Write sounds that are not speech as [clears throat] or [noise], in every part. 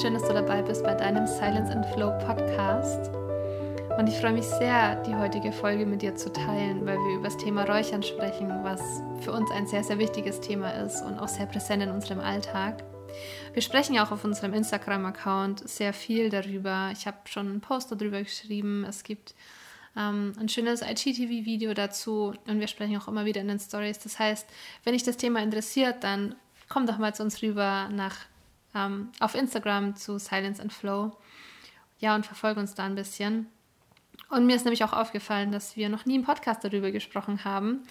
schön, dass du dabei bist bei deinem Silence and Flow Podcast. Und ich freue mich sehr, die heutige Folge mit dir zu teilen, weil wir über das Thema Räuchern sprechen, was für uns ein sehr, sehr wichtiges Thema ist und auch sehr präsent in unserem Alltag. Wir sprechen auch auf unserem Instagram-Account sehr viel darüber. Ich habe schon einen Post darüber geschrieben. Es gibt ähm, ein schönes IGTV-Video dazu und wir sprechen auch immer wieder in den Stories. Das heißt, wenn dich das Thema interessiert, dann komm doch mal zu uns rüber nach, ähm, auf Instagram zu Silence and Flow. Ja, und verfolge uns da ein bisschen. Und mir ist nämlich auch aufgefallen, dass wir noch nie im Podcast darüber gesprochen haben.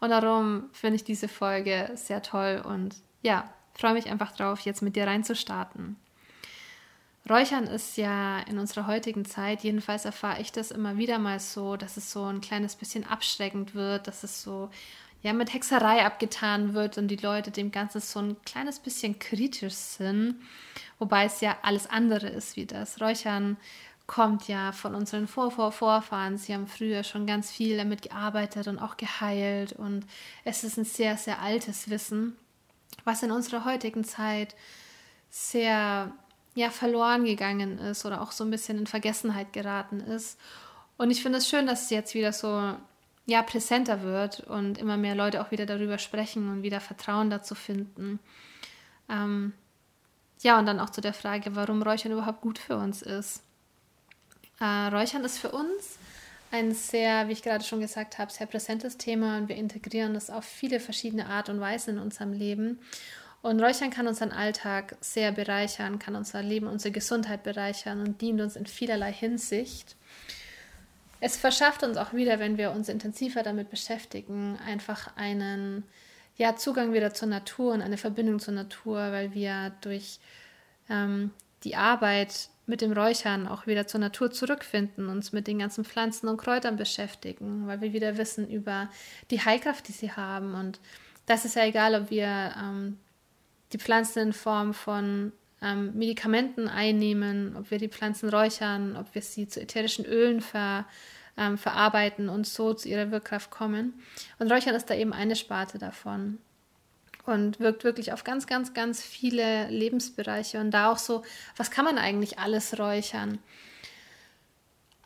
Und darum finde ich diese Folge sehr toll und ja, freue mich einfach drauf, jetzt mit dir reinzustarten. Räuchern ist ja in unserer heutigen Zeit, jedenfalls erfahre ich das immer wieder mal so, dass es so ein kleines bisschen abschreckend wird, dass es so ja mit Hexerei abgetan wird und die Leute dem Ganzen so ein kleines bisschen kritisch sind, wobei es ja alles andere ist wie das. Räuchern kommt ja von unseren Vor -Vor Vorfahren. Sie haben früher schon ganz viel damit gearbeitet und auch geheilt und es ist ein sehr, sehr altes Wissen, was in unserer heutigen Zeit sehr ja verloren gegangen ist oder auch so ein bisschen in Vergessenheit geraten ist. Und ich finde es schön, dass es jetzt wieder so ja präsenter wird und immer mehr Leute auch wieder darüber sprechen und wieder Vertrauen dazu finden. Ähm, ja, und dann auch zu der Frage, warum Räuchern überhaupt gut für uns ist. Äh, Räuchern ist für uns ein sehr, wie ich gerade schon gesagt habe, sehr präsentes Thema und wir integrieren das auf viele verschiedene Art und Weisen in unserem Leben. Und Räuchern kann unseren Alltag sehr bereichern, kann unser Leben, unsere Gesundheit bereichern und dient uns in vielerlei Hinsicht. Es verschafft uns auch wieder, wenn wir uns intensiver damit beschäftigen, einfach einen ja, Zugang wieder zur Natur und eine Verbindung zur Natur, weil wir durch ähm, die Arbeit mit dem Räuchern auch wieder zur Natur zurückfinden, uns mit den ganzen Pflanzen und Kräutern beschäftigen, weil wir wieder wissen über die Heilkraft, die sie haben. Und das ist ja egal, ob wir ähm, die Pflanzen in Form von ähm, Medikamenten einnehmen, ob wir die Pflanzen räuchern, ob wir sie zu ätherischen Ölen ver, ähm, verarbeiten und so zu ihrer Wirkkraft kommen. Und Räuchern ist da eben eine Sparte davon und wirkt wirklich auf ganz, ganz, ganz viele Lebensbereiche. Und da auch so, was kann man eigentlich alles räuchern?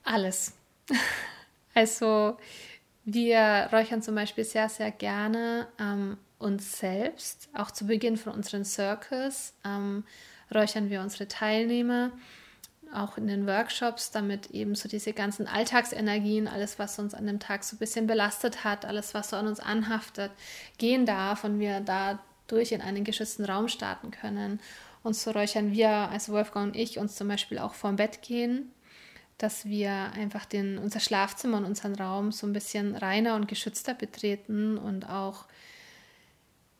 Alles. [laughs] also wir räuchern zum Beispiel sehr, sehr gerne ähm, uns selbst. Auch zu Beginn von unseren Circles ähm, räuchern wir unsere Teilnehmer, auch in den Workshops, damit eben so diese ganzen Alltagsenergien, alles, was uns an dem Tag so ein bisschen belastet hat, alles, was so an uns anhaftet, gehen darf und wir dadurch in einen geschützten Raum starten können. Und so räuchern wir, also Wolfgang und ich, uns zum Beispiel auch vorm Bett gehen, dass wir einfach den, unser Schlafzimmer und unseren Raum so ein bisschen reiner und geschützter betreten und auch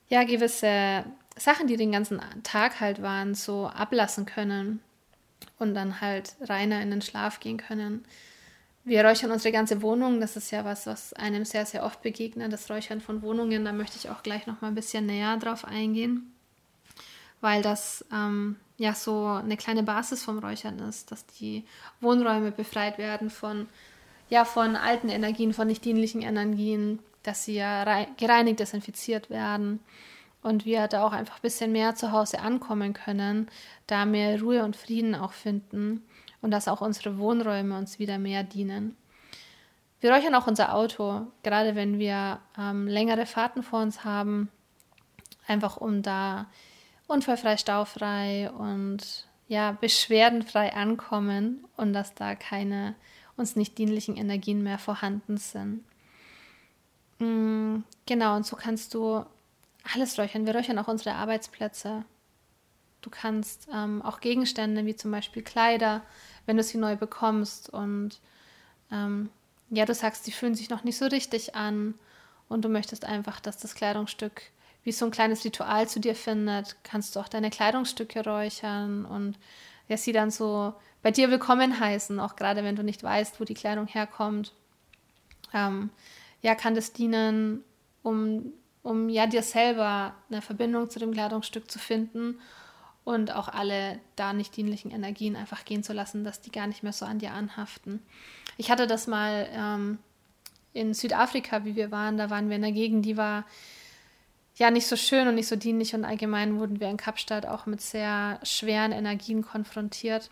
ja, gewisse Sachen, die den ganzen Tag halt waren, so ablassen können und dann halt reiner in den Schlaf gehen können. Wir räuchern unsere ganze Wohnung. Das ist ja was, was einem sehr, sehr oft begegnet, das Räuchern von Wohnungen. Da möchte ich auch gleich noch mal ein bisschen näher drauf eingehen, weil das ähm, ja so eine kleine Basis vom Räuchern ist, dass die Wohnräume befreit werden von, ja, von alten Energien, von nicht dienlichen Energien, dass sie ja gereinigt, desinfiziert werden und wir da auch einfach ein bisschen mehr zu Hause ankommen können, da mehr Ruhe und Frieden auch finden und dass auch unsere Wohnräume uns wieder mehr dienen. Wir räuchern auch unser Auto, gerade wenn wir ähm, längere Fahrten vor uns haben, einfach um da unfallfrei, staufrei und ja, beschwerdenfrei ankommen und dass da keine uns nicht dienlichen Energien mehr vorhanden sind. Mm, genau, und so kannst du alles räuchern. Wir räuchern auch unsere Arbeitsplätze. Du kannst ähm, auch Gegenstände wie zum Beispiel Kleider, wenn du sie neu bekommst und ähm, ja, du sagst, sie fühlen sich noch nicht so richtig an und du möchtest einfach, dass das Kleidungsstück wie so ein kleines Ritual zu dir findet, kannst du auch deine Kleidungsstücke räuchern und ja, sie dann so bei dir willkommen heißen, auch gerade wenn du nicht weißt, wo die Kleidung herkommt. Ähm, ja, kann das dienen, um um ja dir selber eine Verbindung zu dem Kleidungsstück zu finden und auch alle da nicht dienlichen Energien einfach gehen zu lassen, dass die gar nicht mehr so an dir anhaften. Ich hatte das mal ähm, in Südafrika, wie wir waren, da waren wir in einer Gegend, die war ja nicht so schön und nicht so dienlich und allgemein wurden wir in Kapstadt auch mit sehr schweren Energien konfrontiert.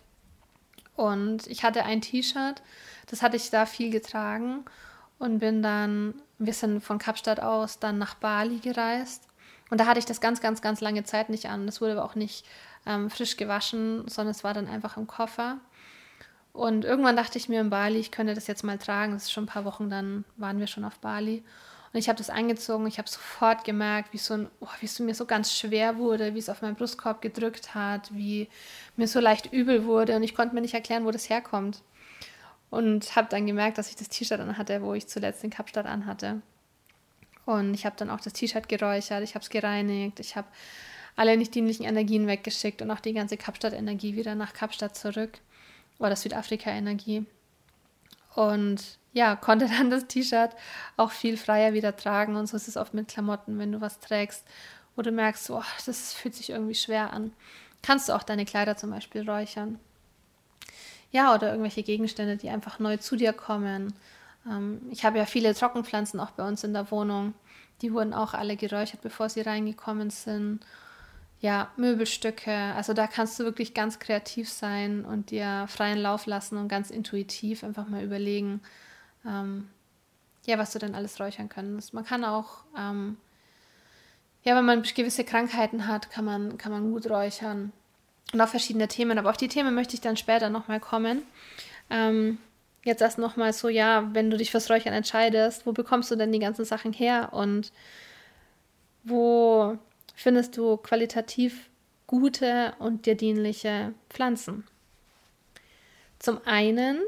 Und ich hatte ein T-Shirt, das hatte ich da viel getragen und bin dann, wir sind von Kapstadt aus dann nach Bali gereist. Und da hatte ich das ganz, ganz, ganz lange Zeit nicht an. Das wurde aber auch nicht ähm, frisch gewaschen, sondern es war dann einfach im Koffer. Und irgendwann dachte ich mir in Bali, ich könnte das jetzt mal tragen. Das ist schon ein paar Wochen, dann waren wir schon auf Bali. Und ich habe das angezogen. Ich habe sofort gemerkt, wie, so ein, oh, wie es mir so ganz schwer wurde, wie es auf meinen Brustkorb gedrückt hat, wie mir so leicht übel wurde. Und ich konnte mir nicht erklären, wo das herkommt. Und habe dann gemerkt, dass ich das T-Shirt anhatte, wo ich zuletzt in Kapstadt anhatte. Und ich habe dann auch das T-Shirt geräuchert, ich habe es gereinigt, ich habe alle nicht dienlichen Energien weggeschickt und auch die ganze Kapstadt-Energie wieder nach Kapstadt zurück. Oder Südafrika-Energie. Und ja, konnte [laughs] dann das T-Shirt auch viel freier wieder tragen. Und so ist es oft mit Klamotten, wenn du was trägst, wo du merkst, oh, das fühlt sich irgendwie schwer an. Kannst du auch deine Kleider zum Beispiel räuchern. Ja, oder irgendwelche Gegenstände, die einfach neu zu dir kommen. Ähm, ich habe ja viele Trockenpflanzen auch bei uns in der Wohnung. Die wurden auch alle geräuchert, bevor sie reingekommen sind. Ja, Möbelstücke. Also da kannst du wirklich ganz kreativ sein und dir freien Lauf lassen und ganz intuitiv einfach mal überlegen, ähm, ja, was du denn alles räuchern kannst. Man kann auch, ähm, ja, wenn man gewisse Krankheiten hat, kann man, kann man gut räuchern. Und auch verschiedene Themen. Aber auf die Themen möchte ich dann später nochmal kommen. Ähm, jetzt erst nochmal so, ja, wenn du dich fürs Räuchern entscheidest, wo bekommst du denn die ganzen Sachen her und wo findest du qualitativ gute und dir dienliche Pflanzen? Zum einen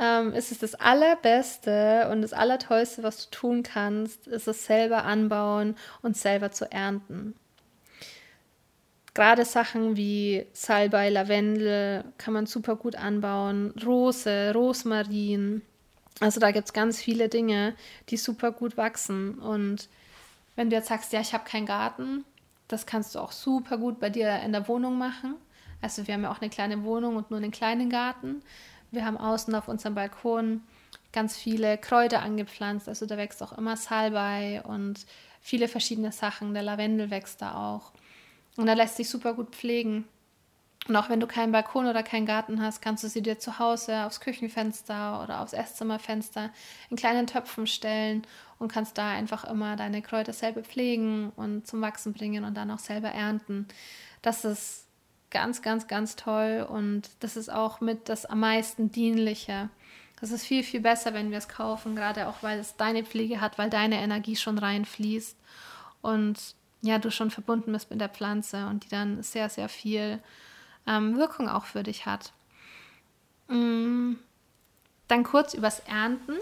ähm, ist es das Allerbeste und das Allertollste, was du tun kannst, ist es selber anbauen und selber zu ernten. Gerade Sachen wie Salbei, Lavendel kann man super gut anbauen, Rose, Rosmarin. Also da gibt es ganz viele Dinge, die super gut wachsen. Und wenn du jetzt sagst, ja, ich habe keinen Garten, das kannst du auch super gut bei dir in der Wohnung machen. Also wir haben ja auch eine kleine Wohnung und nur einen kleinen Garten. Wir haben außen auf unserem Balkon ganz viele Kräuter angepflanzt. Also da wächst auch immer Salbei und viele verschiedene Sachen. Der Lavendel wächst da auch. Und da lässt sich super gut pflegen. Und auch wenn du keinen Balkon oder keinen Garten hast, kannst du sie dir zu Hause aufs Küchenfenster oder aufs Esszimmerfenster in kleinen Töpfen stellen und kannst da einfach immer deine Kräuter selber pflegen und zum Wachsen bringen und dann auch selber ernten. Das ist ganz, ganz, ganz toll und das ist auch mit das am meisten dienliche. Das ist viel, viel besser, wenn wir es kaufen, gerade auch weil es deine Pflege hat, weil deine Energie schon reinfließt und ja, du schon verbunden bist mit der Pflanze und die dann sehr, sehr viel ähm, Wirkung auch für dich hat. Mm, dann kurz übers Ernten.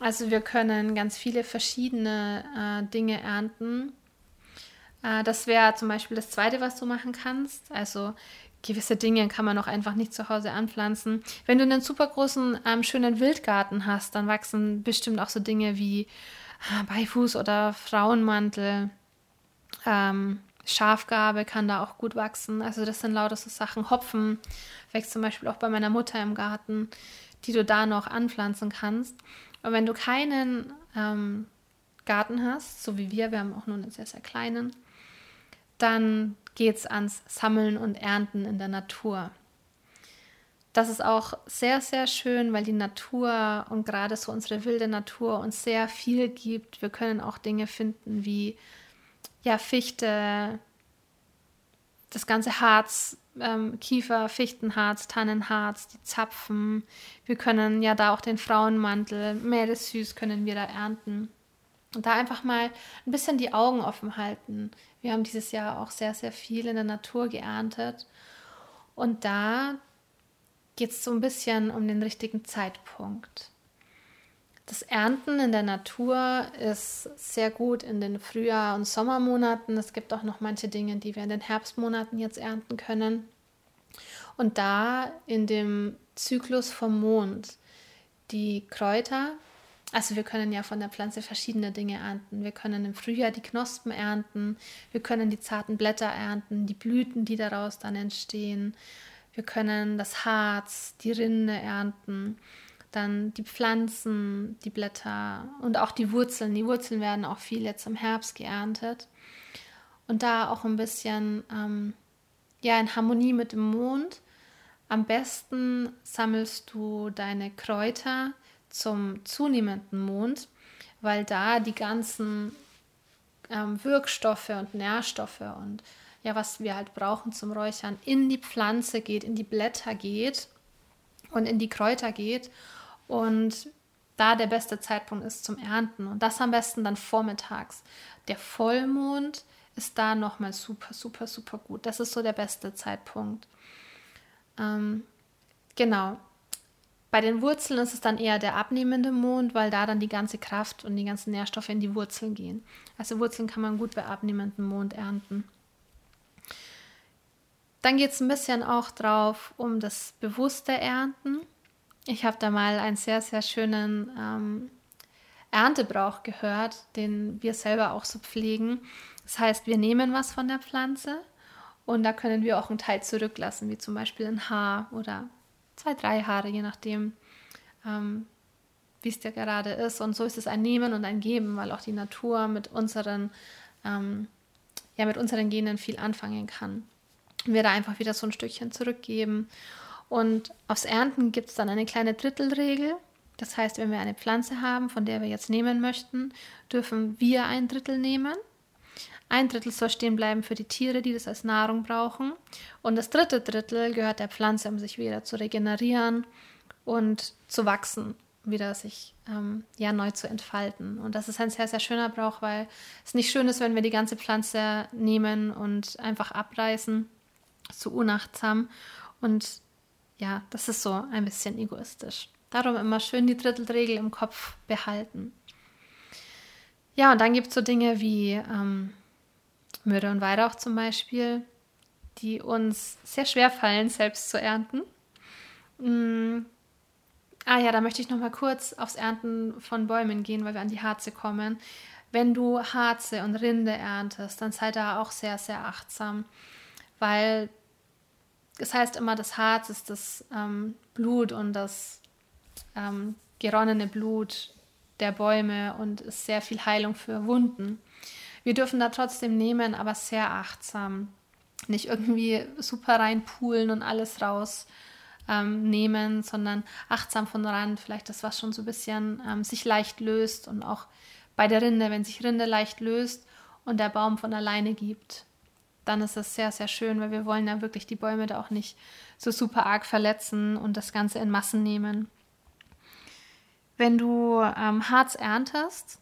Also wir können ganz viele verschiedene äh, Dinge ernten. Äh, das wäre zum Beispiel das Zweite, was du machen kannst. Also gewisse Dinge kann man auch einfach nicht zu Hause anpflanzen. Wenn du einen super großen, ähm, schönen Wildgarten hast, dann wachsen bestimmt auch so Dinge wie äh, Beifuß oder Frauenmantel. Ähm, Schafgarbe kann da auch gut wachsen. Also das sind lauter so Sachen. Hopfen wächst zum Beispiel auch bei meiner Mutter im Garten, die du da noch anpflanzen kannst. Und wenn du keinen ähm, Garten hast, so wie wir, wir haben auch nur einen sehr, sehr kleinen, dann geht es ans Sammeln und Ernten in der Natur. Das ist auch sehr, sehr schön, weil die Natur und gerade so unsere wilde Natur uns sehr viel gibt. Wir können auch Dinge finden wie ja, Fichte, das ganze Harz, ähm, Kiefer, Fichtenharz, Tannenharz, die Zapfen. Wir können ja da auch den Frauenmantel, Meeressüß können wir da ernten. Und da einfach mal ein bisschen die Augen offen halten. Wir haben dieses Jahr auch sehr, sehr viel in der Natur geerntet. Und da geht es so ein bisschen um den richtigen Zeitpunkt. Das Ernten in der Natur ist sehr gut in den Frühjahr- und Sommermonaten. Es gibt auch noch manche Dinge, die wir in den Herbstmonaten jetzt ernten können. Und da in dem Zyklus vom Mond die Kräuter, also wir können ja von der Pflanze verschiedene Dinge ernten. Wir können im Frühjahr die Knospen ernten, wir können die zarten Blätter ernten, die Blüten, die daraus dann entstehen. Wir können das Harz, die Rinde ernten. Dann die Pflanzen, die Blätter und auch die Wurzeln. Die Wurzeln werden auch viel jetzt im Herbst geerntet. Und da auch ein bisschen ähm, ja, in Harmonie mit dem Mond. Am besten sammelst du deine Kräuter zum zunehmenden Mond, weil da die ganzen ähm, Wirkstoffe und Nährstoffe und ja, was wir halt brauchen zum Räuchern, in die Pflanze geht, in die Blätter geht und in die Kräuter geht. Und da der beste Zeitpunkt ist zum Ernten. Und das am besten dann vormittags. Der Vollmond ist da nochmal super, super, super gut. Das ist so der beste Zeitpunkt. Ähm, genau. Bei den Wurzeln ist es dann eher der abnehmende Mond, weil da dann die ganze Kraft und die ganzen Nährstoffe in die Wurzeln gehen. Also Wurzeln kann man gut bei abnehmendem Mond ernten. Dann geht es ein bisschen auch drauf um das bewusste Ernten. Ich habe da mal einen sehr, sehr schönen ähm, Erntebrauch gehört, den wir selber auch so pflegen. Das heißt, wir nehmen was von der Pflanze und da können wir auch einen Teil zurücklassen, wie zum Beispiel ein Haar oder zwei, drei Haare, je nachdem, ähm, wie es dir gerade ist. Und so ist es ein Nehmen und ein Geben, weil auch die Natur mit unseren, ähm, ja, mit unseren Genen viel anfangen kann. Und wir da einfach wieder so ein Stückchen zurückgeben. Und aufs Ernten gibt es dann eine kleine Drittelregel. Das heißt, wenn wir eine Pflanze haben, von der wir jetzt nehmen möchten, dürfen wir ein Drittel nehmen. Ein Drittel soll stehen bleiben für die Tiere, die das als Nahrung brauchen. Und das dritte Drittel gehört der Pflanze, um sich wieder zu regenerieren und zu wachsen, wieder sich ähm, ja, neu zu entfalten. Und das ist ein sehr, sehr schöner Brauch, weil es nicht schön ist, wenn wir die ganze Pflanze nehmen und einfach abreißen, so unachtsam. Und ja, das ist so ein bisschen egoistisch. Darum immer schön die Drittelregel im Kopf behalten. Ja, und dann gibt es so Dinge wie ähm, Myrrhe und Weihrauch zum Beispiel, die uns sehr schwer fallen, selbst zu ernten. Mm. Ah ja, da möchte ich noch mal kurz aufs Ernten von Bäumen gehen, weil wir an die Harze kommen. Wenn du Harze und Rinde erntest, dann sei da auch sehr, sehr achtsam, weil es heißt immer, das Harz ist das ähm, Blut und das ähm, geronnene Blut der Bäume und ist sehr viel Heilung für Wunden. Wir dürfen da trotzdem nehmen, aber sehr achtsam. Nicht irgendwie super reinpulen und alles raus ähm, nehmen, sondern achtsam von Rand. Vielleicht das, was schon so ein bisschen ähm, sich leicht löst und auch bei der Rinde, wenn sich Rinde leicht löst und der Baum von alleine gibt, dann ist das sehr, sehr schön, weil wir wollen ja wirklich die Bäume da auch nicht so super arg verletzen und das Ganze in Massen nehmen. Wenn du ähm, Harz erntest,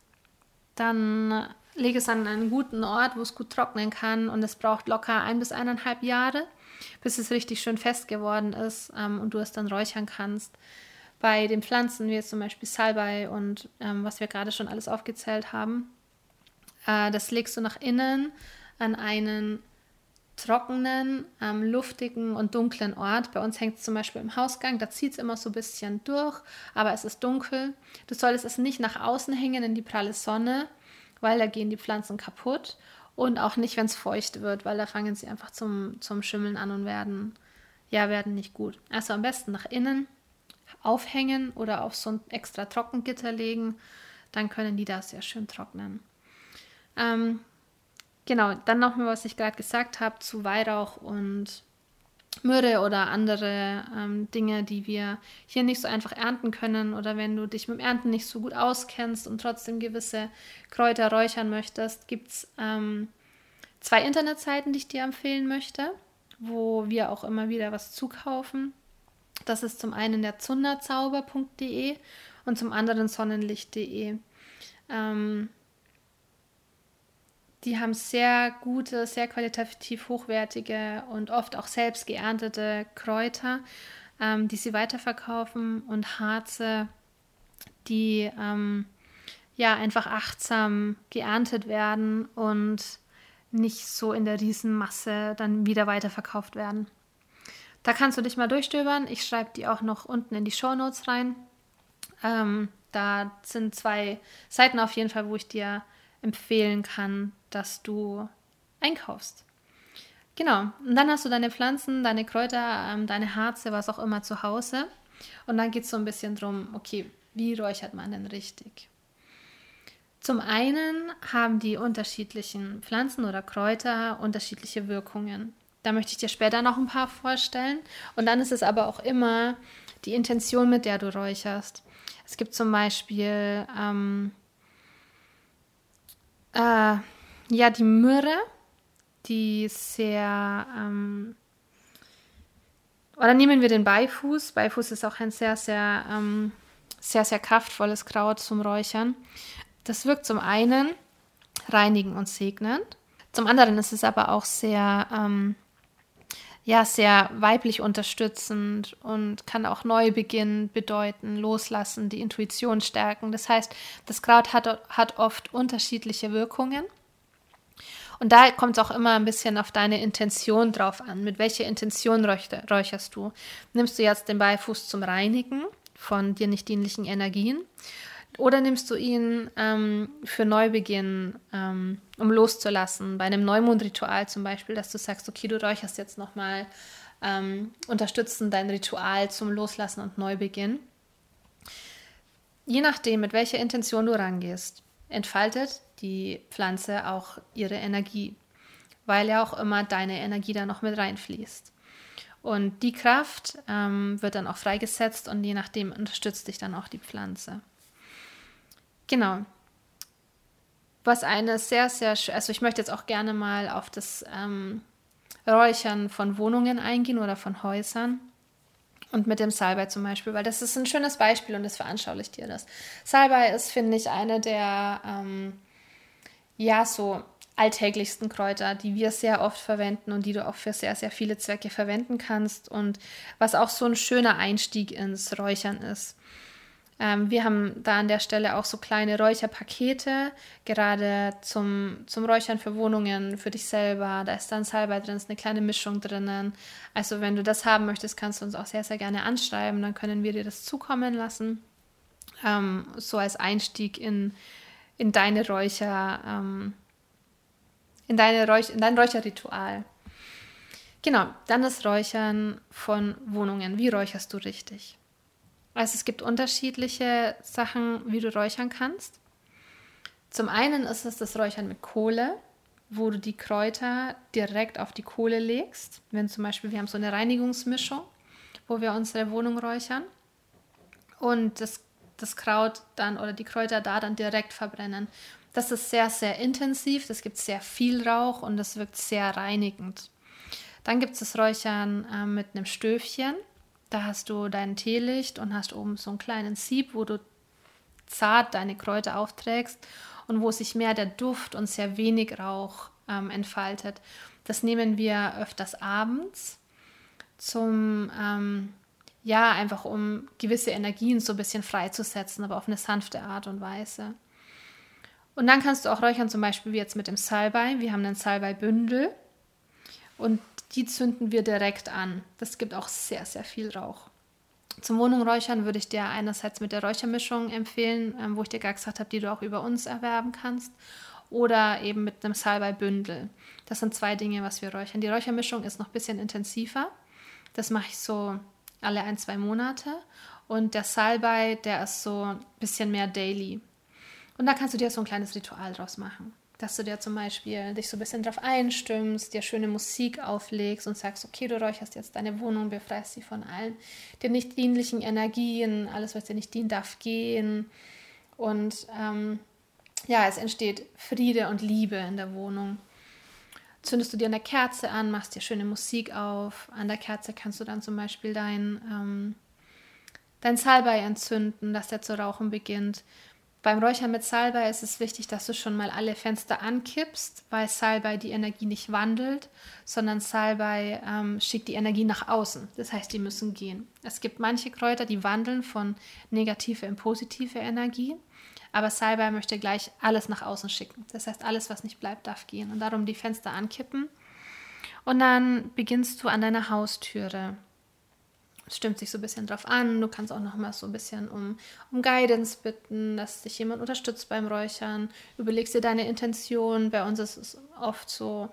dann lege es an einen guten Ort, wo es gut trocknen kann und es braucht locker ein bis eineinhalb Jahre, bis es richtig schön fest geworden ist ähm, und du es dann räuchern kannst. Bei den Pflanzen, wie jetzt zum Beispiel Salbei und ähm, was wir gerade schon alles aufgezählt haben, äh, das legst du nach innen an einen trockenen, ähm, luftigen und dunklen Ort. Bei uns hängt es zum Beispiel im Hausgang, da zieht es immer so ein bisschen durch, aber es ist dunkel. Du solltest es nicht nach außen hängen in die pralle Sonne, weil da gehen die Pflanzen kaputt. Und auch nicht, wenn es feucht wird, weil da fangen sie einfach zum, zum Schimmeln an und werden, ja, werden nicht gut. Also am besten nach innen aufhängen oder auf so ein extra Trockengitter legen. Dann können die da sehr schön trocknen. Ähm, genau, dann nochmal, was ich gerade gesagt habe zu Weihrauch und Myrrhe oder andere ähm, Dinge, die wir hier nicht so einfach ernten können oder wenn du dich mit dem Ernten nicht so gut auskennst und trotzdem gewisse Kräuter räuchern möchtest, gibt es ähm, zwei Internetseiten, die ich dir empfehlen möchte, wo wir auch immer wieder was zukaufen. Das ist zum einen der zunderzauber.de und zum anderen sonnenlicht.de. Ähm, die haben sehr gute, sehr qualitativ hochwertige und oft auch selbst geerntete Kräuter, ähm, die sie weiterverkaufen und Harze, die ähm, ja einfach achtsam geerntet werden und nicht so in der Riesenmasse dann wieder weiterverkauft werden. Da kannst du dich mal durchstöbern. Ich schreibe die auch noch unten in die Show Notes rein. Ähm, da sind zwei Seiten auf jeden Fall, wo ich dir empfehlen kann, dass du einkaufst. Genau, und dann hast du deine Pflanzen, deine Kräuter, ähm, deine Harze, was auch immer zu Hause. Und dann geht es so ein bisschen darum, okay, wie räuchert man denn richtig? Zum einen haben die unterschiedlichen Pflanzen oder Kräuter unterschiedliche Wirkungen. Da möchte ich dir später noch ein paar vorstellen. Und dann ist es aber auch immer die Intention, mit der du räucherst. Es gibt zum Beispiel ähm, äh, ja die Myrrhe, die sehr ähm, oder nehmen wir den Beifuß. Beifuß ist auch ein sehr, sehr, ähm, sehr, sehr kraftvolles Kraut zum Räuchern. Das wirkt zum einen reinigend und segnend. Zum anderen ist es aber auch sehr, ähm, ja, sehr weiblich unterstützend und kann auch Neubeginn bedeuten, loslassen, die Intuition stärken. Das heißt, das Kraut hat, hat oft unterschiedliche Wirkungen. Und da kommt es auch immer ein bisschen auf deine Intention drauf an. Mit welcher Intention räucherst du? Nimmst du jetzt den Beifuß zum Reinigen von dir nicht dienlichen Energien? Oder nimmst du ihn ähm, für Neubeginn, ähm, um loszulassen, bei einem Neumondritual zum Beispiel, dass du sagst, okay, du räucherst jetzt nochmal ähm, unterstützen dein Ritual zum Loslassen und Neubeginn. Je nachdem, mit welcher Intention du rangehst, entfaltet die Pflanze auch ihre Energie, weil ja auch immer deine Energie da noch mit reinfließt. Und die Kraft ähm, wird dann auch freigesetzt und je nachdem unterstützt dich dann auch die Pflanze. Genau. Was eine sehr, sehr, also ich möchte jetzt auch gerne mal auf das ähm, Räuchern von Wohnungen eingehen oder von Häusern. Und mit dem Salbei zum Beispiel, weil das ist ein schönes Beispiel und das veranschaulicht dir das. Salbei ist, finde ich, eine der, ähm, ja, so alltäglichsten Kräuter, die wir sehr oft verwenden und die du auch für sehr, sehr viele Zwecke verwenden kannst und was auch so ein schöner Einstieg ins Räuchern ist. Ähm, wir haben da an der Stelle auch so kleine Räucherpakete, gerade zum, zum Räuchern für Wohnungen, für dich selber. Da ist dann Salbei drin, ist eine kleine Mischung drinnen. Also wenn du das haben möchtest, kannst du uns auch sehr, sehr gerne anschreiben. Dann können wir dir das zukommen lassen. Ähm, so als Einstieg in, in deine Räucher, ähm, in, deine Räuch in dein Räucherritual. Genau, dann das Räuchern von Wohnungen. Wie räucherst du richtig? Also es gibt unterschiedliche Sachen, wie du räuchern kannst. Zum einen ist es das Räuchern mit Kohle, wo du die Kräuter direkt auf die Kohle legst. Wenn zum Beispiel wir haben so eine Reinigungsmischung, wo wir unsere Wohnung räuchern und das, das Kraut dann oder die Kräuter da dann direkt verbrennen. Das ist sehr, sehr intensiv, das gibt sehr viel Rauch und das wirkt sehr reinigend. Dann gibt es das Räuchern äh, mit einem Stöfchen. Da hast du dein Teelicht und hast oben so einen kleinen Sieb, wo du zart deine Kräuter aufträgst und wo sich mehr der Duft und sehr wenig Rauch ähm, entfaltet. Das nehmen wir öfters abends zum, ähm, ja, einfach um gewisse Energien so ein bisschen freizusetzen, aber auf eine sanfte Art und Weise. Und dann kannst du auch räuchern, zum Beispiel wie jetzt mit dem Salbei. Wir haben ein Salbei-Bündel und die zünden wir direkt an. Das gibt auch sehr, sehr viel Rauch. Zum Wohnungräuchern würde ich dir einerseits mit der Räuchermischung empfehlen, ähm, wo ich dir gar gesagt habe, die du auch über uns erwerben kannst. Oder eben mit einem Salbei-Bündel. Das sind zwei Dinge, was wir räuchern. Die Räuchermischung ist noch ein bisschen intensiver. Das mache ich so alle ein, zwei Monate. Und der Salbei, der ist so ein bisschen mehr daily. Und da kannst du dir so ein kleines Ritual draus machen dass du dir zum Beispiel dich so ein bisschen drauf einstimmst, dir schöne Musik auflegst und sagst, okay, du räucherst jetzt deine Wohnung, befreist sie von allen den nicht dienlichen Energien, alles, was dir nicht dient, darf gehen. Und ähm, ja, es entsteht Friede und Liebe in der Wohnung. Zündest du dir eine Kerze an, machst dir schöne Musik auf. An der Kerze kannst du dann zum Beispiel dein, ähm, dein Salbei entzünden, dass der zu rauchen beginnt. Beim Räuchern mit Salbei ist es wichtig, dass du schon mal alle Fenster ankippst, weil Salbei die Energie nicht wandelt, sondern Salbei ähm, schickt die Energie nach außen. Das heißt, die müssen gehen. Es gibt manche Kräuter, die wandeln von negative in positive Energie, aber Salbei möchte gleich alles nach außen schicken. Das heißt, alles, was nicht bleibt, darf gehen. Und darum die Fenster ankippen. Und dann beginnst du an deiner Haustüre stimmt sich so ein bisschen drauf an. Du kannst auch noch mal so ein bisschen um, um Guidance bitten, dass dich jemand unterstützt beim Räuchern. Überlegst dir deine Intention. Bei uns ist es oft so,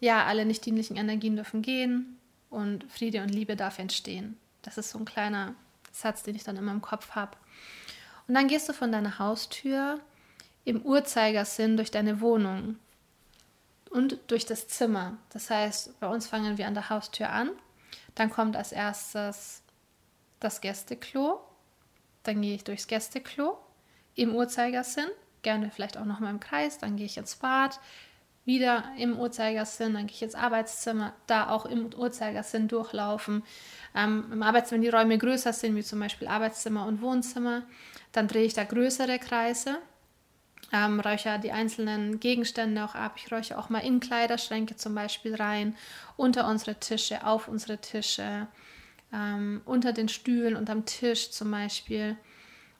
ja, alle nicht dienlichen Energien dürfen gehen und Friede und Liebe darf entstehen. Das ist so ein kleiner Satz, den ich dann immer im Kopf habe. Und dann gehst du von deiner Haustür im Uhrzeigersinn durch deine Wohnung und durch das Zimmer. Das heißt, bei uns fangen wir an der Haustür an. Dann kommt als erstes das Gästeklo. Dann gehe ich durchs Gästeklo im Uhrzeigersinn. Gerne vielleicht auch nochmal im Kreis. Dann gehe ich ins Bad. Wieder im Uhrzeigersinn. Dann gehe ich ins Arbeitszimmer. Da auch im Uhrzeigersinn durchlaufen. Ähm, Im Arbeitszimmer, wenn die Räume größer sind, wie zum Beispiel Arbeitszimmer und Wohnzimmer, dann drehe ich da größere Kreise ähm, räuchere die einzelnen Gegenstände auch ab. Ich räuchere auch mal in Kleiderschränke zum Beispiel rein, unter unsere Tische, auf unsere Tische, ähm, unter den Stühlen, unterm Tisch zum Beispiel.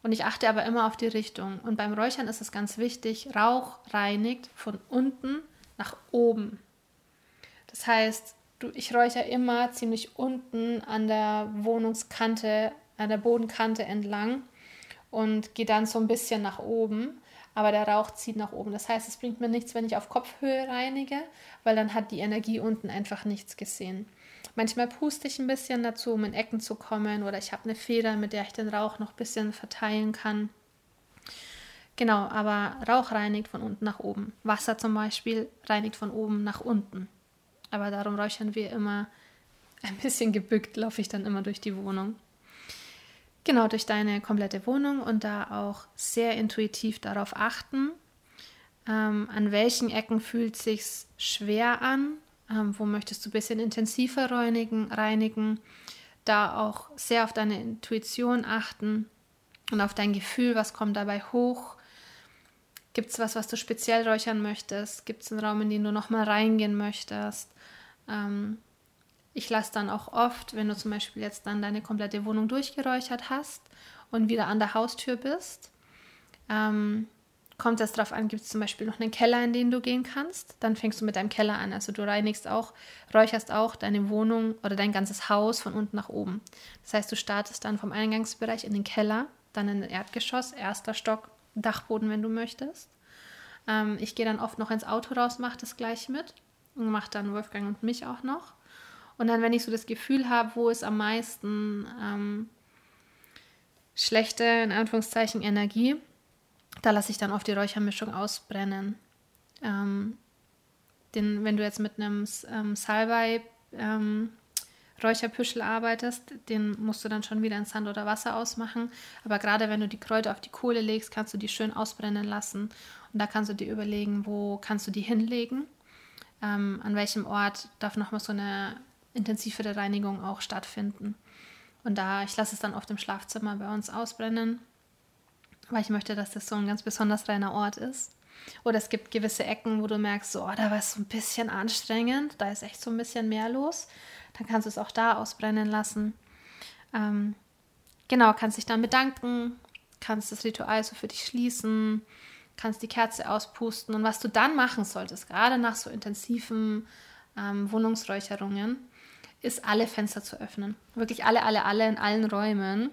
Und ich achte aber immer auf die Richtung. Und beim Räuchern ist es ganz wichtig, Rauch reinigt von unten nach oben. Das heißt, du, ich räuchere immer ziemlich unten an der Wohnungskante, an der Bodenkante entlang und gehe dann so ein bisschen nach oben aber der Rauch zieht nach oben. Das heißt, es bringt mir nichts, wenn ich auf Kopfhöhe reinige, weil dann hat die Energie unten einfach nichts gesehen. Manchmal puste ich ein bisschen dazu, um in Ecken zu kommen, oder ich habe eine Feder, mit der ich den Rauch noch ein bisschen verteilen kann. Genau, aber Rauch reinigt von unten nach oben. Wasser zum Beispiel reinigt von oben nach unten. Aber darum räuchern wir immer ein bisschen gebückt, laufe ich dann immer durch die Wohnung. Genau, durch deine komplette Wohnung und da auch sehr intuitiv darauf achten, ähm, an welchen Ecken fühlt es sich schwer an, ähm, wo möchtest du ein bisschen intensiver reinigen, reinigen, da auch sehr auf deine Intuition achten und auf dein Gefühl, was kommt dabei hoch. Gibt es was, was du speziell räuchern möchtest? Gibt es einen Raum, in den du nochmal reingehen möchtest? Ähm, ich lasse dann auch oft, wenn du zum Beispiel jetzt dann deine komplette Wohnung durchgeräuchert hast und wieder an der Haustür bist, ähm, kommt es darauf an, gibt es zum Beispiel noch einen Keller, in den du gehen kannst, dann fängst du mit deinem Keller an. Also du reinigst auch, räucherst auch deine Wohnung oder dein ganzes Haus von unten nach oben. Das heißt, du startest dann vom Eingangsbereich in den Keller, dann in den Erdgeschoss, erster Stock, Dachboden, wenn du möchtest. Ähm, ich gehe dann oft noch ins Auto raus, mache das gleich mit und mache dann Wolfgang und mich auch noch. Und dann, wenn ich so das Gefühl habe, wo ist am meisten ähm, schlechte, in Anführungszeichen, Energie, da lasse ich dann oft die Räuchermischung ausbrennen. Ähm, den, wenn du jetzt mit einem ähm, Salbei ähm, Räucherpüschel arbeitest, den musst du dann schon wieder in Sand oder Wasser ausmachen. Aber gerade wenn du die Kräuter auf die Kohle legst, kannst du die schön ausbrennen lassen. Und da kannst du dir überlegen, wo kannst du die hinlegen. Ähm, an welchem Ort darf nochmal so eine intensivere Reinigung auch stattfinden. Und da, ich lasse es dann oft im Schlafzimmer bei uns ausbrennen, weil ich möchte, dass das so ein ganz besonders reiner Ort ist. Oder es gibt gewisse Ecken, wo du merkst, so, oh, da war es so ein bisschen anstrengend, da ist echt so ein bisschen mehr los. Dann kannst du es auch da ausbrennen lassen. Ähm, genau, kannst dich dann bedanken, kannst das Ritual so für dich schließen, kannst die Kerze auspusten. Und was du dann machen solltest, gerade nach so intensiven ähm, Wohnungsräucherungen, ist, alle Fenster zu öffnen. Wirklich alle, alle, alle in allen Räumen,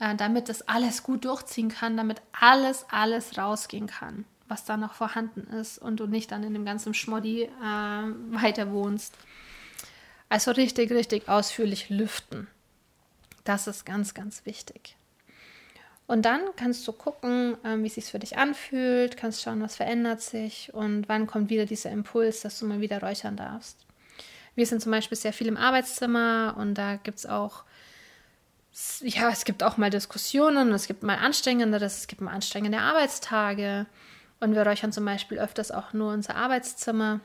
äh, damit das alles gut durchziehen kann, damit alles, alles rausgehen kann, was da noch vorhanden ist und du nicht dann in dem ganzen Schmoddi äh, weiter wohnst. Also richtig, richtig ausführlich lüften. Das ist ganz, ganz wichtig. Und dann kannst du gucken, ähm, wie es sich für dich anfühlt, kannst schauen, was verändert sich und wann kommt wieder dieser Impuls, dass du mal wieder räuchern darfst. Wir sind zum Beispiel sehr viel im Arbeitszimmer und da gibt es auch, ja, es gibt auch mal Diskussionen, es gibt mal anstrengenderes, es gibt mal anstrengende Arbeitstage. Und wir räuchern zum Beispiel öfters auch nur unser Arbeitszimmer.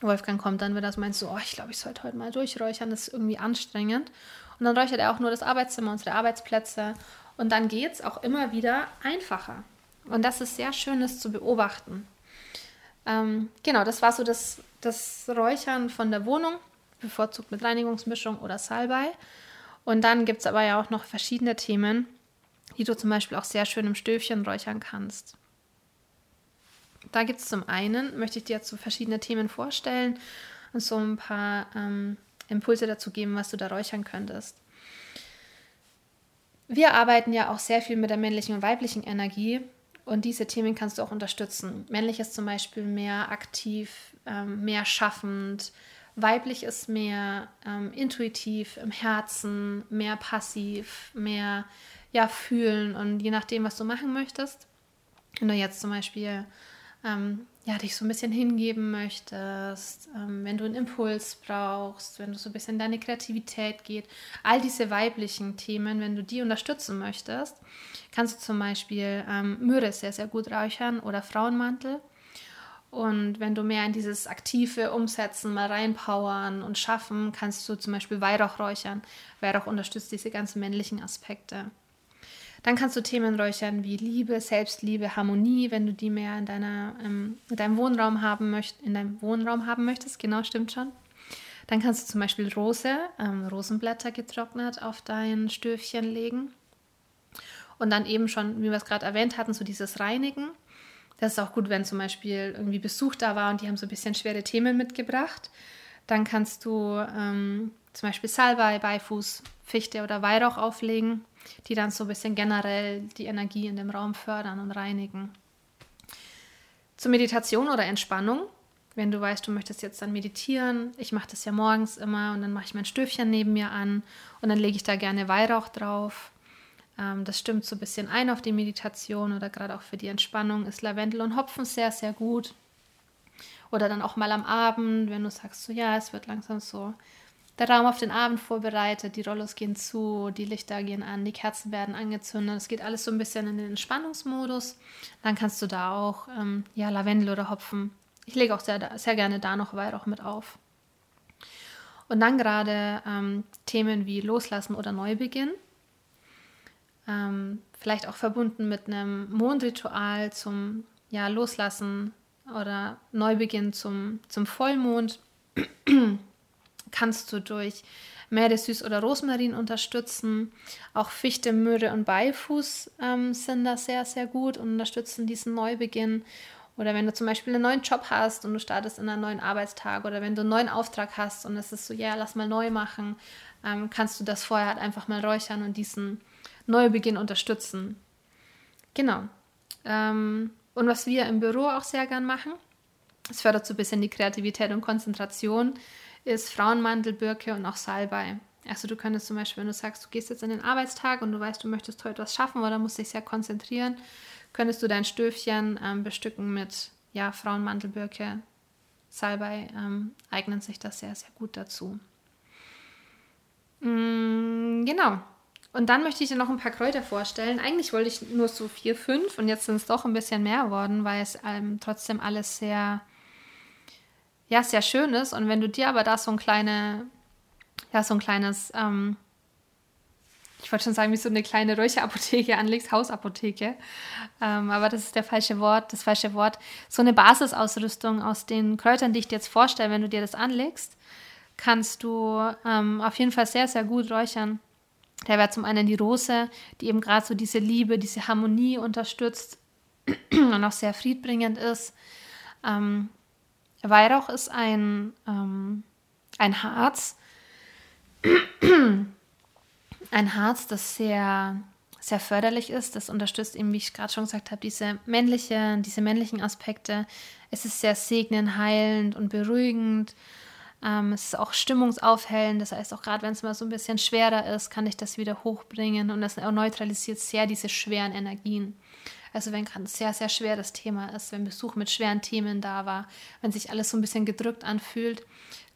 Wolfgang kommt dann wieder so meinst so, oh, ich glaube, ich sollte heute mal durchräuchern, das ist irgendwie anstrengend. Und dann räuchert er auch nur das Arbeitszimmer, unsere Arbeitsplätze. Und dann geht es auch immer wieder einfacher. Und das ist sehr schön, das zu beobachten. Ähm, genau, das war so das, das Räuchern von der Wohnung, bevorzugt mit Reinigungsmischung oder Salbei. Und dann gibt es aber ja auch noch verschiedene Themen, die du zum Beispiel auch sehr schön im Stöfchen räuchern kannst. Da gibt es zum einen, möchte ich dir zu verschiedene Themen vorstellen und so ein paar ähm, Impulse dazu geben, was du da räuchern könntest. Wir arbeiten ja auch sehr viel mit der männlichen und weiblichen Energie und diese Themen kannst du auch unterstützen. Männlich ist zum Beispiel mehr aktiv, ähm, mehr schaffend, Weiblich ist mehr ähm, intuitiv im Herzen, mehr passiv, mehr ja, fühlen und je nachdem, was du machen möchtest. Wenn du jetzt zum Beispiel ähm, ja, dich so ein bisschen hingeben möchtest, ähm, wenn du einen Impuls brauchst, wenn du so ein bisschen in deine Kreativität geht, all diese weiblichen Themen, wenn du die unterstützen möchtest, kannst du zum Beispiel ähm, Möhre sehr, sehr gut räuchern oder Frauenmantel. Und wenn du mehr in dieses aktive Umsetzen, mal reinpowern und schaffen, kannst du zum Beispiel Weihrauch räuchern. Weihrauch unterstützt diese ganzen männlichen Aspekte. Dann kannst du Themen räuchern wie Liebe, Selbstliebe, Harmonie, wenn du die mehr in, deiner, ähm, in deinem Wohnraum haben möchtest, in deinem Wohnraum haben möchtest, genau, stimmt schon. Dann kannst du zum Beispiel Rose, ähm, Rosenblätter getrocknet auf dein Stöfchen legen. Und dann eben schon, wie wir es gerade erwähnt hatten, so dieses Reinigen. Das ist auch gut, wenn zum Beispiel irgendwie Besuch da war und die haben so ein bisschen schwere Themen mitgebracht. Dann kannst du ähm, zum Beispiel Salbei, Beifuß, Fichte oder Weihrauch auflegen die dann so ein bisschen generell die Energie in dem Raum fördern und reinigen. Zur Meditation oder Entspannung, wenn du weißt, du möchtest jetzt dann meditieren, ich mache das ja morgens immer und dann mache ich mein Stöfchen neben mir an und dann lege ich da gerne Weihrauch drauf. Ähm, das stimmt so ein bisschen ein auf die Meditation oder gerade auch für die Entspannung ist Lavendel und Hopfen sehr, sehr gut. Oder dann auch mal am Abend, wenn du sagst, so ja, es wird langsam so der Raum auf den Abend vorbereitet, die Rollos gehen zu, die Lichter gehen an, die Kerzen werden angezündet. Es geht alles so ein bisschen in den Entspannungsmodus. Dann kannst du da auch ähm, ja, Lavendel oder Hopfen. Ich lege auch sehr, sehr gerne da noch Weihrauch mit auf. Und dann gerade ähm, Themen wie Loslassen oder Neubeginn. Ähm, vielleicht auch verbunden mit einem Mondritual zum ja, Loslassen oder Neubeginn zum, zum Vollmond [clears throat] kannst du durch Meeressüß oder Rosmarin unterstützen. Auch Fichte, Möhre und Beifuß ähm, sind da sehr, sehr gut und unterstützen diesen Neubeginn. Oder wenn du zum Beispiel einen neuen Job hast und du startest in einen neuen Arbeitstag oder wenn du einen neuen Auftrag hast und es ist so, ja, lass mal neu machen, ähm, kannst du das vorher halt einfach mal räuchern und diesen Neubeginn unterstützen. Genau. Ähm, und was wir im Büro auch sehr gern machen, es fördert so ein bisschen die Kreativität und Konzentration ist Frauenmantel, Birke und auch Salbei. Also du könntest zum Beispiel, wenn du sagst, du gehst jetzt in den Arbeitstag und du weißt, du möchtest heute was schaffen oder musst dich sehr konzentrieren, könntest du dein Stöfchen ähm, bestücken mit ja, Frauenmantel, Birke, Salbei, ähm, eignen sich das sehr, sehr gut dazu. Mm, genau. Und dann möchte ich dir noch ein paar Kräuter vorstellen. Eigentlich wollte ich nur so vier, fünf und jetzt sind es doch ein bisschen mehr geworden, weil es ähm, trotzdem alles sehr ja sehr schön ist. Und wenn du dir aber da so ein kleine, ja, so ein kleines, ähm, ich wollte schon sagen, wie so eine kleine Räucherapotheke anlegst, Hausapotheke. Ähm, aber das ist der falsche Wort, das falsche Wort. So eine Basisausrüstung aus den Kräutern, die ich dir jetzt vorstelle, wenn du dir das anlegst, kannst du ähm, auf jeden Fall sehr, sehr gut räuchern. Der wäre zum einen die Rose, die eben gerade so diese Liebe, diese Harmonie unterstützt [clears throat] und auch sehr friedbringend ist. Ähm, Weihrauch ist ein, ähm, ein Harz, ein Harz, das sehr, sehr förderlich ist. Das unterstützt eben, wie ich gerade schon gesagt habe, diese, männliche, diese männlichen Aspekte. Es ist sehr segnend, heilend und beruhigend. Ähm, es ist auch stimmungsaufhellend. Das heißt, auch gerade wenn es mal so ein bisschen schwerer ist, kann ich das wieder hochbringen und das neutralisiert sehr diese schweren Energien. Also wenn gerade ein sehr, sehr schweres Thema ist, wenn Besuch mit schweren Themen da war, wenn sich alles so ein bisschen gedrückt anfühlt,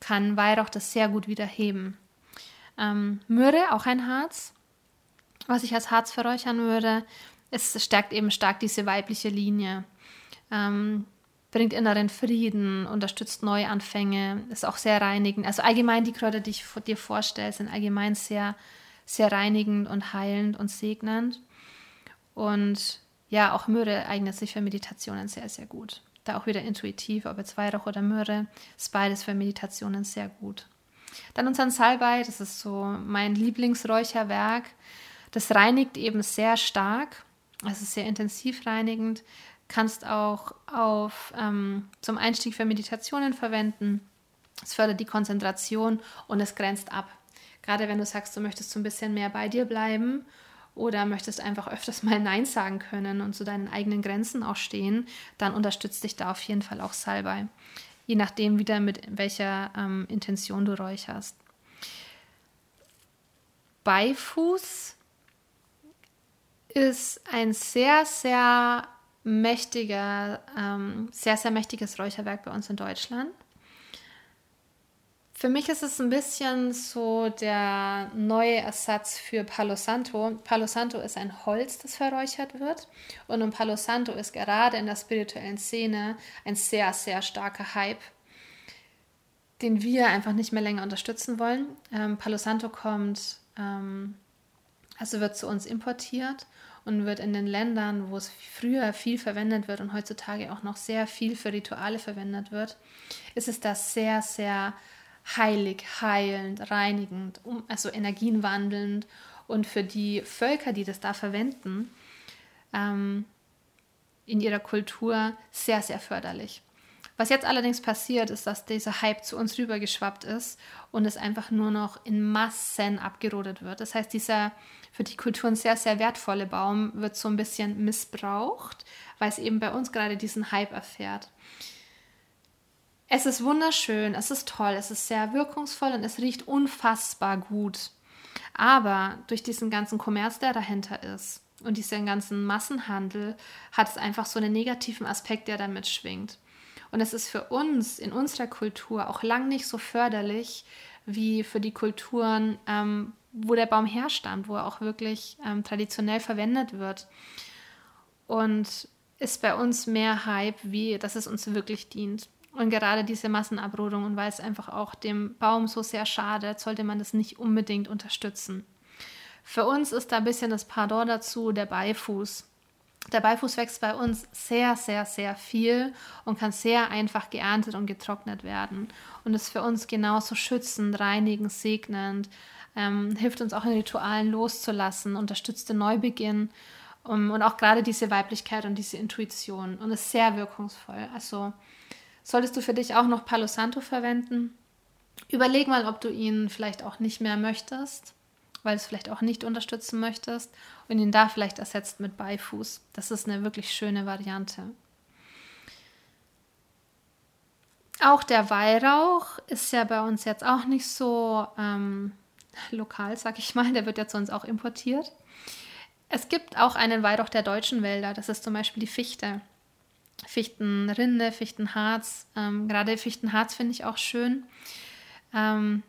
kann Weihrauch das sehr gut wieder heben. Ähm, Myrrhe, auch ein Harz, was ich als Harz verräuchern würde, es stärkt eben stark diese weibliche Linie. Ähm, bringt inneren Frieden, unterstützt Neuanfänge, ist auch sehr reinigend. Also allgemein die Kräuter, die ich dir vorstelle, sind allgemein sehr, sehr reinigend und heilend und segnend. Und ja, auch Myrrhe eignet sich für Meditationen sehr, sehr gut. Da auch wieder intuitiv, ob jetzt Weihrauch oder Myrrhe, ist beides für Meditationen sehr gut. Dann unseren Salbei, das ist so mein Lieblingsräucherwerk. Das reinigt eben sehr stark, also sehr intensiv reinigend. Kannst auch auf, ähm, zum Einstieg für Meditationen verwenden. Es fördert die Konzentration und es grenzt ab. Gerade wenn du sagst, du möchtest so ein bisschen mehr bei dir bleiben oder möchtest einfach öfters mal Nein sagen können und zu deinen eigenen Grenzen auch stehen, dann unterstützt dich da auf jeden Fall auch Salbei. je nachdem wieder mit welcher ähm, Intention du räucherst. Beifuß ist ein sehr, sehr mächtiger, ähm, sehr, sehr mächtiges Räucherwerk bei uns in Deutschland. Für mich ist es ein bisschen so der neue Ersatz für Palo Santo. Palo Santo ist ein Holz, das verräuchert wird. Und um Palo Santo ist gerade in der spirituellen Szene ein sehr, sehr starker Hype, den wir einfach nicht mehr länger unterstützen wollen. Ähm, Palo Santo kommt, ähm, also wird zu uns importiert und wird in den Ländern, wo es früher viel verwendet wird und heutzutage auch noch sehr viel für Rituale verwendet wird, ist es da sehr, sehr heilig, heilend, reinigend, also energienwandelnd und für die Völker, die das da verwenden, ähm, in ihrer Kultur sehr, sehr förderlich. Was jetzt allerdings passiert, ist, dass dieser Hype zu uns rübergeschwappt ist und es einfach nur noch in Massen abgerodet wird. Das heißt, dieser für die Kulturen sehr, sehr wertvolle Baum wird so ein bisschen missbraucht, weil es eben bei uns gerade diesen Hype erfährt. Es ist wunderschön, es ist toll, es ist sehr wirkungsvoll und es riecht unfassbar gut. Aber durch diesen ganzen Kommerz, der dahinter ist und diesen ganzen Massenhandel, hat es einfach so einen negativen Aspekt, der damit schwingt. Und es ist für uns in unserer Kultur auch lang nicht so förderlich wie für die Kulturen, ähm, wo der Baum herstammt, wo er auch wirklich ähm, traditionell verwendet wird. Und ist bei uns mehr Hype, wie dass es uns wirklich dient. Und gerade diese Massenabrodung und weil es einfach auch dem Baum so sehr schadet, sollte man das nicht unbedingt unterstützen. Für uns ist da ein bisschen das Pardon dazu, der Beifuß. Der Beifuß wächst bei uns sehr, sehr, sehr viel und kann sehr einfach geerntet und getrocknet werden. Und ist für uns genauso schützend, reinigend, segnend, ähm, hilft uns auch in Ritualen loszulassen, unterstützt den Neubeginn um, und auch gerade diese Weiblichkeit und diese Intuition und ist sehr wirkungsvoll. Also solltest du für dich auch noch Palo Santo verwenden, überleg mal, ob du ihn vielleicht auch nicht mehr möchtest weil du es vielleicht auch nicht unterstützen möchtest und ihn da vielleicht ersetzt mit Beifuß. Das ist eine wirklich schöne Variante. Auch der Weihrauch ist ja bei uns jetzt auch nicht so ähm, lokal, sag ich mal. Der wird ja zu uns auch importiert. Es gibt auch einen Weihrauch der deutschen Wälder. Das ist zum Beispiel die Fichte. Fichtenrinde, Fichtenharz. Ähm, gerade Fichtenharz finde ich auch schön. Ähm,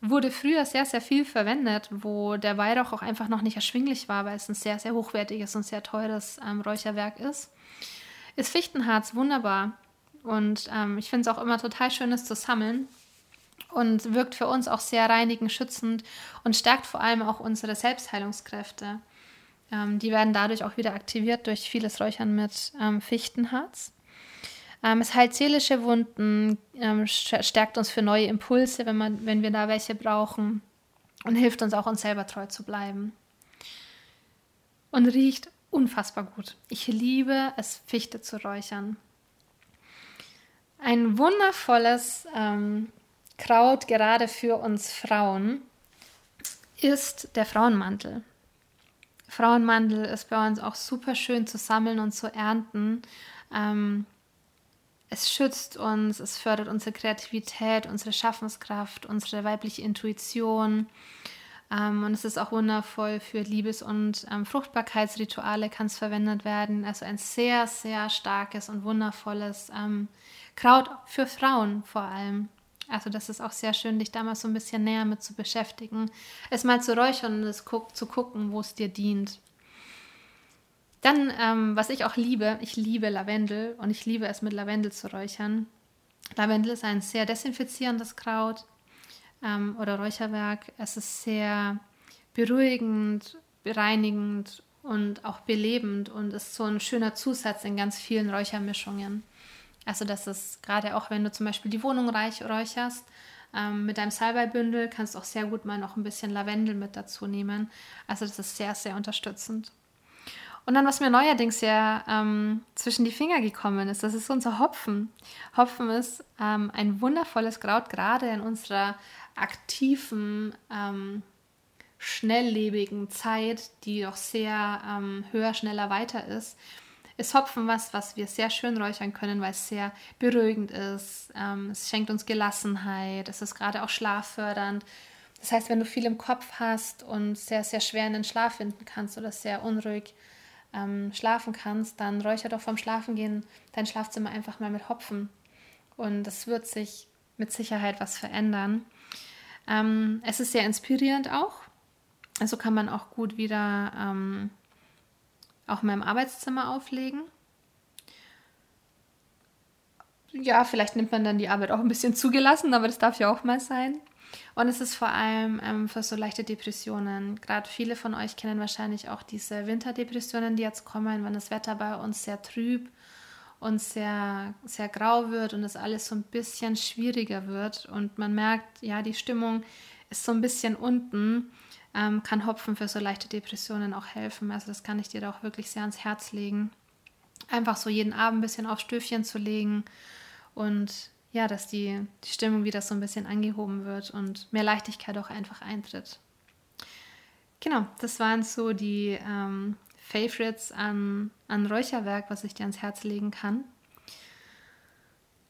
wurde früher sehr, sehr viel verwendet, wo der Weihrauch auch einfach noch nicht erschwinglich war, weil es ein sehr, sehr hochwertiges und sehr teures ähm, Räucherwerk ist. Ist Fichtenharz wunderbar. Und ähm, ich finde es auch immer total schön, es zu sammeln. Und wirkt für uns auch sehr reinigend, schützend und stärkt vor allem auch unsere Selbstheilungskräfte. Ähm, die werden dadurch auch wieder aktiviert durch vieles Räuchern mit ähm, Fichtenharz. Ähm, es heilt seelische Wunden, ähm, stärkt uns für neue Impulse, wenn, man, wenn wir da welche brauchen und hilft uns auch, uns selber treu zu bleiben. Und riecht unfassbar gut. Ich liebe es, Fichte zu räuchern. Ein wundervolles ähm, Kraut, gerade für uns Frauen, ist der Frauenmantel. Frauenmantel ist bei uns auch super schön zu sammeln und zu ernten. Ähm, es schützt uns, es fördert unsere Kreativität, unsere Schaffenskraft, unsere weibliche Intuition. Ähm, und es ist auch wundervoll für Liebes- und ähm, Fruchtbarkeitsrituale kann es verwendet werden. Also ein sehr, sehr starkes und wundervolles ähm, Kraut für Frauen vor allem. Also das ist auch sehr schön, dich da mal so ein bisschen näher mit zu beschäftigen. Es mal zu räuchern und es guck, zu gucken, wo es dir dient. Dann, ähm, was ich auch liebe, ich liebe Lavendel und ich liebe es mit Lavendel zu räuchern. Lavendel ist ein sehr desinfizierendes Kraut ähm, oder Räucherwerk. Es ist sehr beruhigend, bereinigend und auch belebend und ist so ein schöner Zusatz in ganz vielen Räuchermischungen. Also das ist gerade auch, wenn du zum Beispiel die Wohnung reich räucherst, ähm, mit deinem Salbeibündel kannst du auch sehr gut mal noch ein bisschen Lavendel mit dazu nehmen. Also das ist sehr, sehr unterstützend. Und dann, was mir neuerdings ja ähm, zwischen die Finger gekommen ist, das ist unser Hopfen. Hopfen ist ähm, ein wundervolles Kraut, gerade in unserer aktiven, ähm, schnelllebigen Zeit, die doch sehr ähm, höher, schneller, weiter ist, ist Hopfen was, was wir sehr schön räuchern können, weil es sehr beruhigend ist. Ähm, es schenkt uns Gelassenheit. Es ist gerade auch schlaffördernd. Das heißt, wenn du viel im Kopf hast und sehr, sehr schwer in den Schlaf finden kannst oder sehr unruhig ähm, schlafen kannst, dann räucher doch vorm Schlafengehen dein Schlafzimmer einfach mal mit Hopfen. Und das wird sich mit Sicherheit was verändern. Ähm, es ist sehr inspirierend auch. Also kann man auch gut wieder ähm, auch mal im Arbeitszimmer auflegen. Ja, vielleicht nimmt man dann die Arbeit auch ein bisschen zugelassen, aber das darf ja auch mal sein. Und es ist vor allem ähm, für so leichte Depressionen. Gerade viele von euch kennen wahrscheinlich auch diese Winterdepressionen, die jetzt kommen, wenn das Wetter bei uns sehr trüb und sehr, sehr grau wird und es alles so ein bisschen schwieriger wird und man merkt, ja, die Stimmung ist so ein bisschen unten, ähm, kann Hopfen für so leichte Depressionen auch helfen. Also das kann ich dir da auch wirklich sehr ans Herz legen. Einfach so jeden Abend ein bisschen auf Stöfchen zu legen und ja, dass die, die Stimmung wieder so ein bisschen angehoben wird und mehr Leichtigkeit auch einfach eintritt. Genau, das waren so die ähm, Favorites an, an Räucherwerk, was ich dir ans Herz legen kann.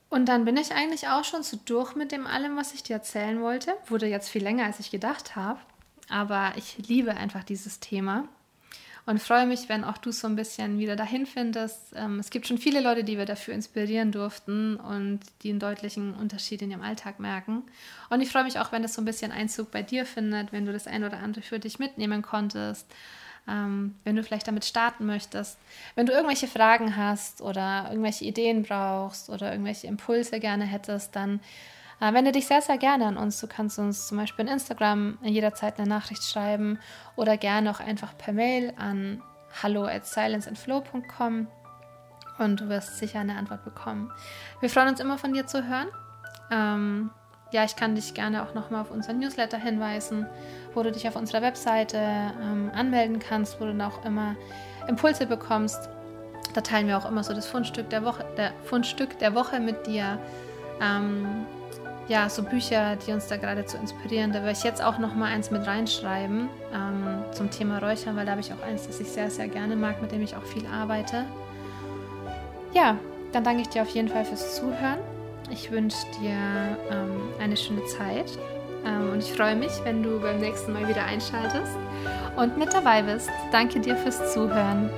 Und dann bin ich eigentlich auch schon so durch mit dem allem, was ich dir erzählen wollte. Wurde jetzt viel länger, als ich gedacht habe. Aber ich liebe einfach dieses Thema und freue mich, wenn auch du so ein bisschen wieder dahin findest. Ähm, es gibt schon viele Leute, die wir dafür inspirieren durften und die einen deutlichen Unterschied in ihrem Alltag merken. Und ich freue mich auch, wenn das so ein bisschen Einzug bei dir findet, wenn du das ein oder andere für dich mitnehmen konntest. Ähm, wenn du vielleicht damit starten möchtest, wenn du irgendwelche Fragen hast oder irgendwelche Ideen brauchst oder irgendwelche Impulse gerne hättest, dann äh, wende dich sehr, sehr gerne an uns. Du kannst uns zum Beispiel in Instagram jederzeit eine Nachricht schreiben oder gerne auch einfach per Mail an hallo at silenceandflow.com und du wirst sicher eine Antwort bekommen. Wir freuen uns immer von dir zu hören. Ähm, ja, ich kann dich gerne auch nochmal auf unseren Newsletter hinweisen, wo du dich auf unserer Webseite ähm, anmelden kannst, wo du dann auch immer Impulse bekommst. Da teilen wir auch immer so das Fundstück der Woche, der Fundstück der Woche mit dir. Ähm, ja, so Bücher, die uns da gerade zu inspirieren. Da werde ich jetzt auch noch mal eins mit reinschreiben ähm, zum Thema Räuchern, weil da habe ich auch eins, das ich sehr, sehr gerne mag, mit dem ich auch viel arbeite. Ja, dann danke ich dir auf jeden Fall fürs Zuhören. Ich wünsche dir ähm, eine schöne Zeit ähm, und ich freue mich, wenn du beim nächsten Mal wieder einschaltest und mit dabei bist. Danke dir fürs Zuhören.